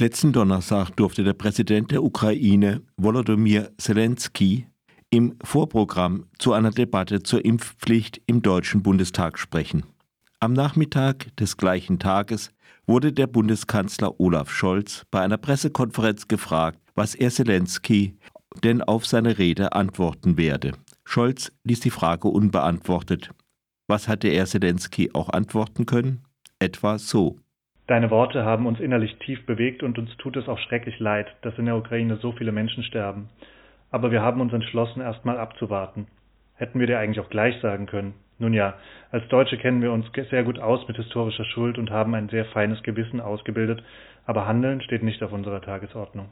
Letzten Donnerstag durfte der Präsident der Ukraine, Volodymyr Zelensky, im Vorprogramm zu einer Debatte zur Impfpflicht im Deutschen Bundestag sprechen. Am Nachmittag des gleichen Tages wurde der Bundeskanzler Olaf Scholz bei einer Pressekonferenz gefragt, was er Zelensky denn auf seine Rede antworten werde. Scholz ließ die Frage unbeantwortet. Was hatte er Zelensky auch antworten können? Etwa so. Deine Worte haben uns innerlich tief bewegt und uns tut es auch schrecklich leid, dass in der Ukraine so viele Menschen sterben. Aber wir haben uns entschlossen, erst mal abzuwarten. Hätten wir dir eigentlich auch gleich sagen können. Nun ja, als Deutsche kennen wir uns sehr gut aus mit historischer Schuld und haben ein sehr feines Gewissen ausgebildet, aber Handeln steht nicht auf unserer Tagesordnung.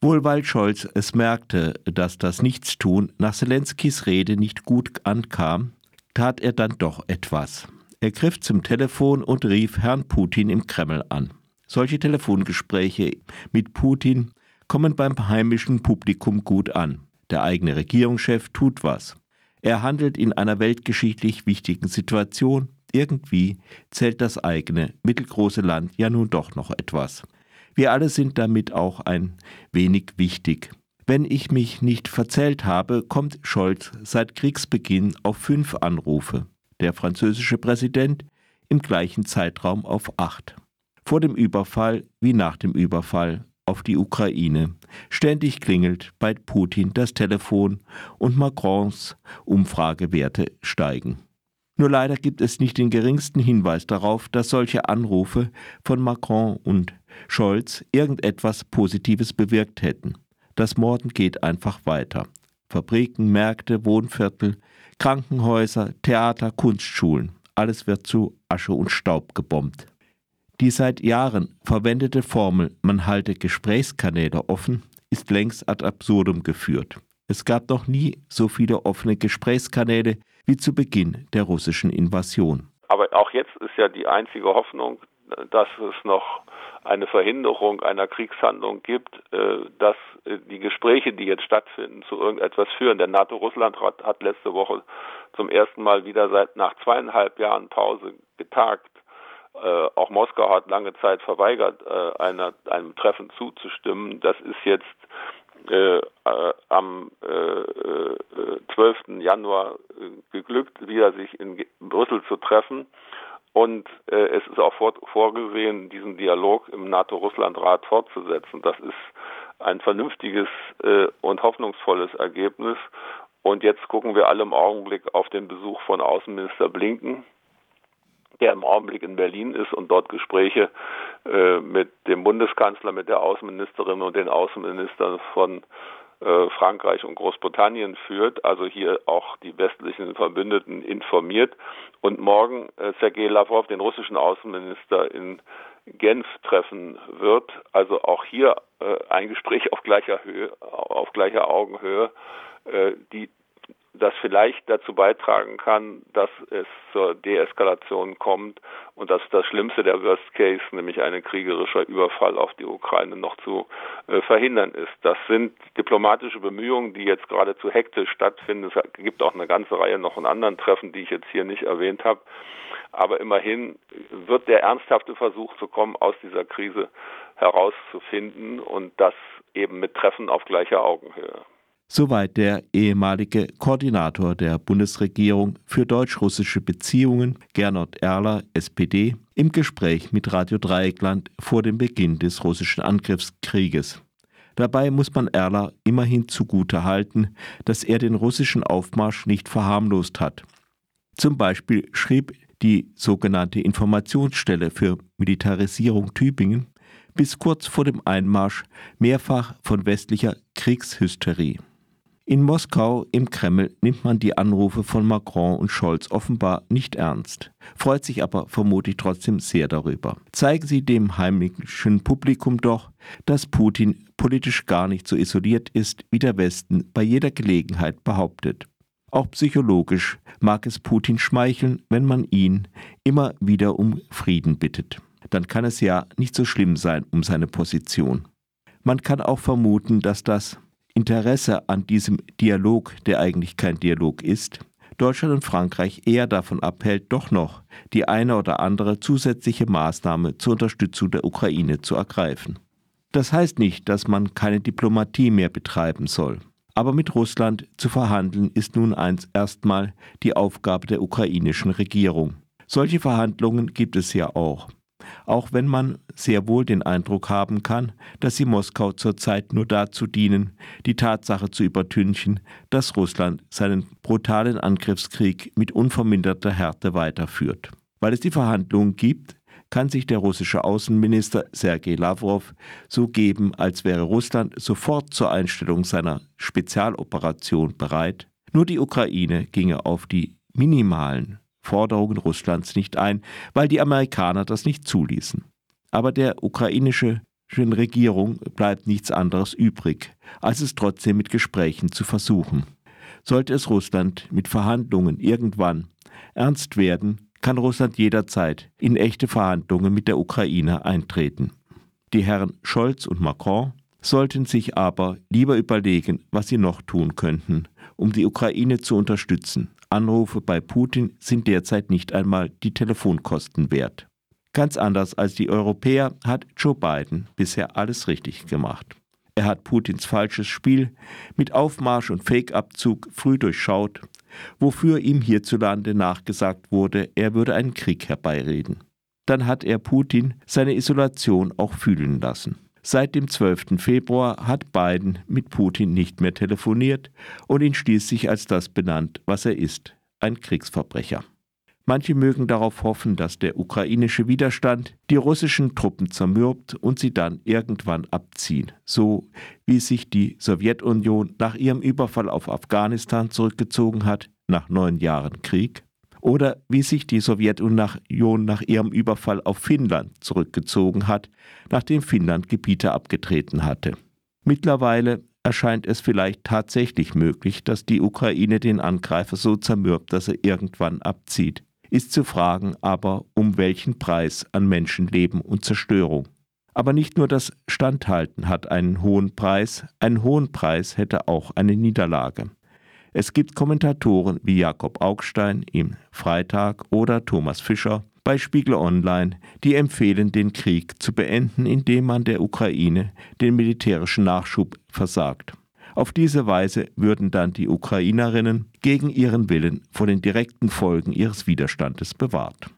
Wohl weil Scholz es merkte, dass das Nichtstun nach Zelenskys Rede nicht gut ankam, tat er dann doch etwas. Er griff zum Telefon und rief Herrn Putin im Kreml an. Solche Telefongespräche mit Putin kommen beim heimischen Publikum gut an. Der eigene Regierungschef tut was. Er handelt in einer weltgeschichtlich wichtigen Situation. Irgendwie zählt das eigene, mittelgroße Land ja nun doch noch etwas. Wir alle sind damit auch ein wenig wichtig. Wenn ich mich nicht verzählt habe, kommt Scholz seit Kriegsbeginn auf fünf Anrufe. Der französische Präsident im gleichen Zeitraum auf acht. Vor dem Überfall wie nach dem Überfall auf die Ukraine. Ständig klingelt bei Putin das Telefon und Macrons Umfragewerte steigen. Nur leider gibt es nicht den geringsten Hinweis darauf, dass solche Anrufe von Macron und Scholz irgendetwas Positives bewirkt hätten. Das Morden geht einfach weiter. Fabriken, Märkte, Wohnviertel, Krankenhäuser, Theater, Kunstschulen, alles wird zu Asche und Staub gebombt. Die seit Jahren verwendete Formel, man halte Gesprächskanäle offen, ist längst ad absurdum geführt. Es gab noch nie so viele offene Gesprächskanäle wie zu Beginn der russischen Invasion. Aber auch jetzt ist ja die einzige Hoffnung, dass es noch eine Verhinderung einer Kriegshandlung gibt, äh, dass äh, die Gespräche, die jetzt stattfinden, zu irgendetwas führen. Der NATO-Russland-Rat hat letzte Woche zum ersten Mal wieder seit nach zweieinhalb Jahren Pause getagt. Äh, auch Moskau hat lange Zeit verweigert, einer, einem Treffen zuzustimmen. Das ist jetzt äh, am äh, 12. Januar geglückt, wieder sich in Brüssel zu treffen. Und äh, es ist auch vor, vorgesehen, diesen Dialog im NATO-Russland-Rat fortzusetzen. Das ist ein vernünftiges äh, und hoffnungsvolles Ergebnis. Und jetzt gucken wir alle im Augenblick auf den Besuch von Außenminister Blinken, der im Augenblick in Berlin ist und dort Gespräche äh, mit dem Bundeskanzler, mit der Außenministerin und den Außenministern von Frankreich und Großbritannien führt, also hier auch die westlichen Verbündeten informiert und morgen äh, Sergei Lavrov, den russischen Außenminister, in Genf treffen wird. Also auch hier äh, ein Gespräch auf gleicher Höhe, auf gleicher Augenhöhe, äh, die das vielleicht dazu beitragen kann, dass es zur Deeskalation kommt und dass das Schlimmste der Worst Case, nämlich ein kriegerischer Überfall auf die Ukraine, noch zu äh, verhindern ist. Das sind diplomatische Bemühungen, die jetzt geradezu hektisch stattfinden. Es gibt auch eine ganze Reihe noch von anderen Treffen, die ich jetzt hier nicht erwähnt habe. Aber immerhin wird der ernsthafte Versuch zu kommen, aus dieser Krise herauszufinden und das eben mit Treffen auf gleicher Augenhöhe. Soweit der ehemalige Koordinator der Bundesregierung für deutsch-russische Beziehungen, Gernot Erler, SPD, im Gespräch mit Radio Dreieckland vor dem Beginn des russischen Angriffskrieges. Dabei muss man Erler immerhin zugute halten, dass er den russischen Aufmarsch nicht verharmlost hat. Zum Beispiel schrieb die sogenannte Informationsstelle für Militarisierung Tübingen bis kurz vor dem Einmarsch mehrfach von westlicher Kriegshysterie. In Moskau im Kreml nimmt man die Anrufe von Macron und Scholz offenbar nicht ernst, freut sich aber vermutlich trotzdem sehr darüber. Zeigen sie dem heimischen Publikum doch, dass Putin politisch gar nicht so isoliert ist, wie der Westen bei jeder Gelegenheit behauptet. Auch psychologisch mag es Putin schmeicheln, wenn man ihn immer wieder um Frieden bittet. Dann kann es ja nicht so schlimm sein um seine Position. Man kann auch vermuten, dass das Interesse an diesem Dialog, der eigentlich kein Dialog ist, Deutschland und Frankreich eher davon abhält, doch noch die eine oder andere zusätzliche Maßnahme zur Unterstützung der Ukraine zu ergreifen. Das heißt nicht, dass man keine Diplomatie mehr betreiben soll. Aber mit Russland zu verhandeln ist nun eins erstmal die Aufgabe der ukrainischen Regierung. Solche Verhandlungen gibt es ja auch. Auch wenn man sehr wohl den Eindruck haben kann, dass sie Moskau zurzeit nur dazu dienen, die Tatsache zu übertünchen, dass Russland seinen brutalen Angriffskrieg mit unverminderter Härte weiterführt. Weil es die Verhandlungen gibt, kann sich der russische Außenminister Sergei Lavrov so geben, als wäre Russland sofort zur Einstellung seiner Spezialoperation bereit. Nur die Ukraine ginge auf die minimalen Forderungen Russlands nicht ein, weil die Amerikaner das nicht zuließen. Aber der ukrainischen Regierung bleibt nichts anderes übrig, als es trotzdem mit Gesprächen zu versuchen. Sollte es Russland mit Verhandlungen irgendwann ernst werden, kann Russland jederzeit in echte Verhandlungen mit der Ukraine eintreten. Die Herren Scholz und Macron sollten sich aber lieber überlegen, was sie noch tun könnten, um die Ukraine zu unterstützen. Anrufe bei Putin sind derzeit nicht einmal die Telefonkosten wert. Ganz anders als die Europäer hat Joe Biden bisher alles richtig gemacht. Er hat Putins falsches Spiel mit Aufmarsch und Fake-Abzug früh durchschaut wofür ihm hierzulande nachgesagt wurde, er würde einen Krieg herbeireden. Dann hat er Putin seine Isolation auch fühlen lassen. Seit dem 12. Februar hat Biden mit Putin nicht mehr telefoniert und ihn schließlich als das benannt, was er ist, ein Kriegsverbrecher. Manche mögen darauf hoffen, dass der ukrainische Widerstand die russischen Truppen zermürbt und sie dann irgendwann abziehen, so wie sich die Sowjetunion nach ihrem Überfall auf Afghanistan zurückgezogen hat, nach neun Jahren Krieg, oder wie sich die Sowjetunion nach ihrem Überfall auf Finnland zurückgezogen hat, nachdem Finnland Gebiete abgetreten hatte. Mittlerweile erscheint es vielleicht tatsächlich möglich, dass die Ukraine den Angreifer so zermürbt, dass er irgendwann abzieht ist zu fragen aber, um welchen Preis an Menschenleben und Zerstörung. Aber nicht nur das Standhalten hat einen hohen Preis, einen hohen Preis hätte auch eine Niederlage. Es gibt Kommentatoren wie Jakob Augstein im Freitag oder Thomas Fischer bei Spiegel Online, die empfehlen, den Krieg zu beenden, indem man der Ukraine den militärischen Nachschub versagt. Auf diese Weise würden dann die Ukrainerinnen gegen ihren Willen vor den direkten Folgen ihres Widerstandes bewahrt.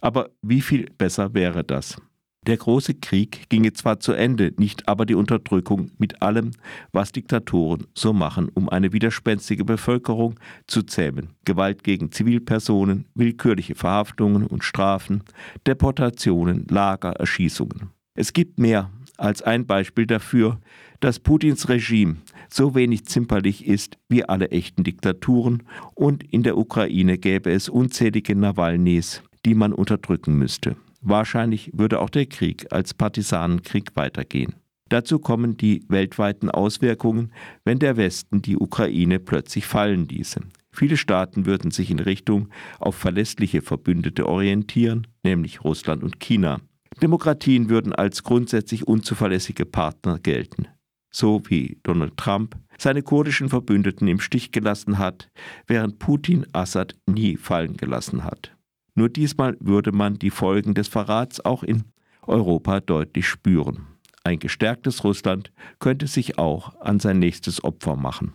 Aber wie viel besser wäre das? Der große Krieg ginge zwar zu Ende, nicht aber die Unterdrückung mit allem, was Diktatoren so machen, um eine widerspenstige Bevölkerung zu zähmen. Gewalt gegen Zivilpersonen, willkürliche Verhaftungen und Strafen, Deportationen, Lager, Erschießungen. Es gibt mehr als ein Beispiel dafür, dass Putins Regime so wenig zimperlich ist wie alle echten Diktaturen und in der Ukraine gäbe es unzählige Nawalnys, die man unterdrücken müsste. Wahrscheinlich würde auch der Krieg als Partisanenkrieg weitergehen. Dazu kommen die weltweiten Auswirkungen, wenn der Westen die Ukraine plötzlich fallen ließe. Viele Staaten würden sich in Richtung auf verlässliche Verbündete orientieren, nämlich Russland und China. Demokratien würden als grundsätzlich unzuverlässige Partner gelten so wie Donald Trump seine kurdischen Verbündeten im Stich gelassen hat, während Putin Assad nie fallen gelassen hat. Nur diesmal würde man die Folgen des Verrats auch in Europa deutlich spüren. Ein gestärktes Russland könnte sich auch an sein nächstes Opfer machen.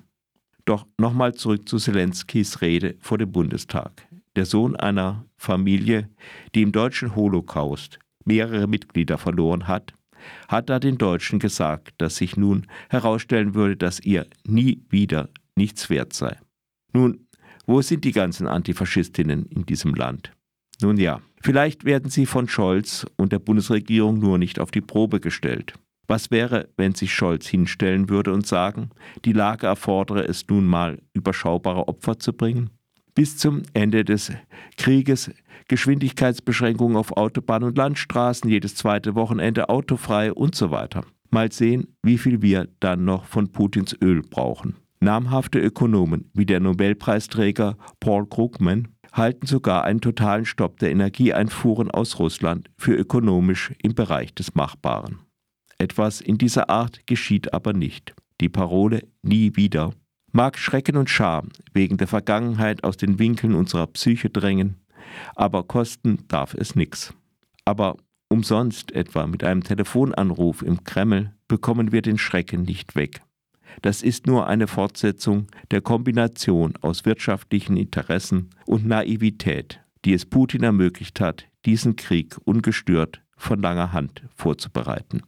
Doch nochmal zurück zu Zelenskys Rede vor dem Bundestag. Der Sohn einer Familie, die im deutschen Holocaust mehrere Mitglieder verloren hat, hat er den Deutschen gesagt, dass sich nun herausstellen würde, dass ihr nie wieder nichts wert sei. Nun, wo sind die ganzen Antifaschistinnen in diesem Land? Nun ja, vielleicht werden sie von Scholz und der Bundesregierung nur nicht auf die Probe gestellt. Was wäre, wenn sich Scholz hinstellen würde und sagen, die Lage erfordere es nun mal, überschaubare Opfer zu bringen? Bis zum Ende des Krieges Geschwindigkeitsbeschränkungen auf Autobahn und Landstraßen, jedes zweite Wochenende autofrei und so weiter. Mal sehen, wie viel wir dann noch von Putins Öl brauchen. Namhafte Ökonomen wie der Nobelpreisträger Paul Krugman halten sogar einen totalen Stopp der Energieeinfuhren aus Russland für ökonomisch im Bereich des Machbaren. Etwas in dieser Art geschieht aber nicht. Die Parole nie wieder mag Schrecken und Scham wegen der Vergangenheit aus den Winkeln unserer Psyche drängen, aber kosten darf es nichts. Aber umsonst etwa mit einem Telefonanruf im Kreml, bekommen wir den Schrecken nicht weg. Das ist nur eine Fortsetzung der Kombination aus wirtschaftlichen Interessen und Naivität, die es Putin ermöglicht hat, diesen Krieg ungestört von langer Hand vorzubereiten.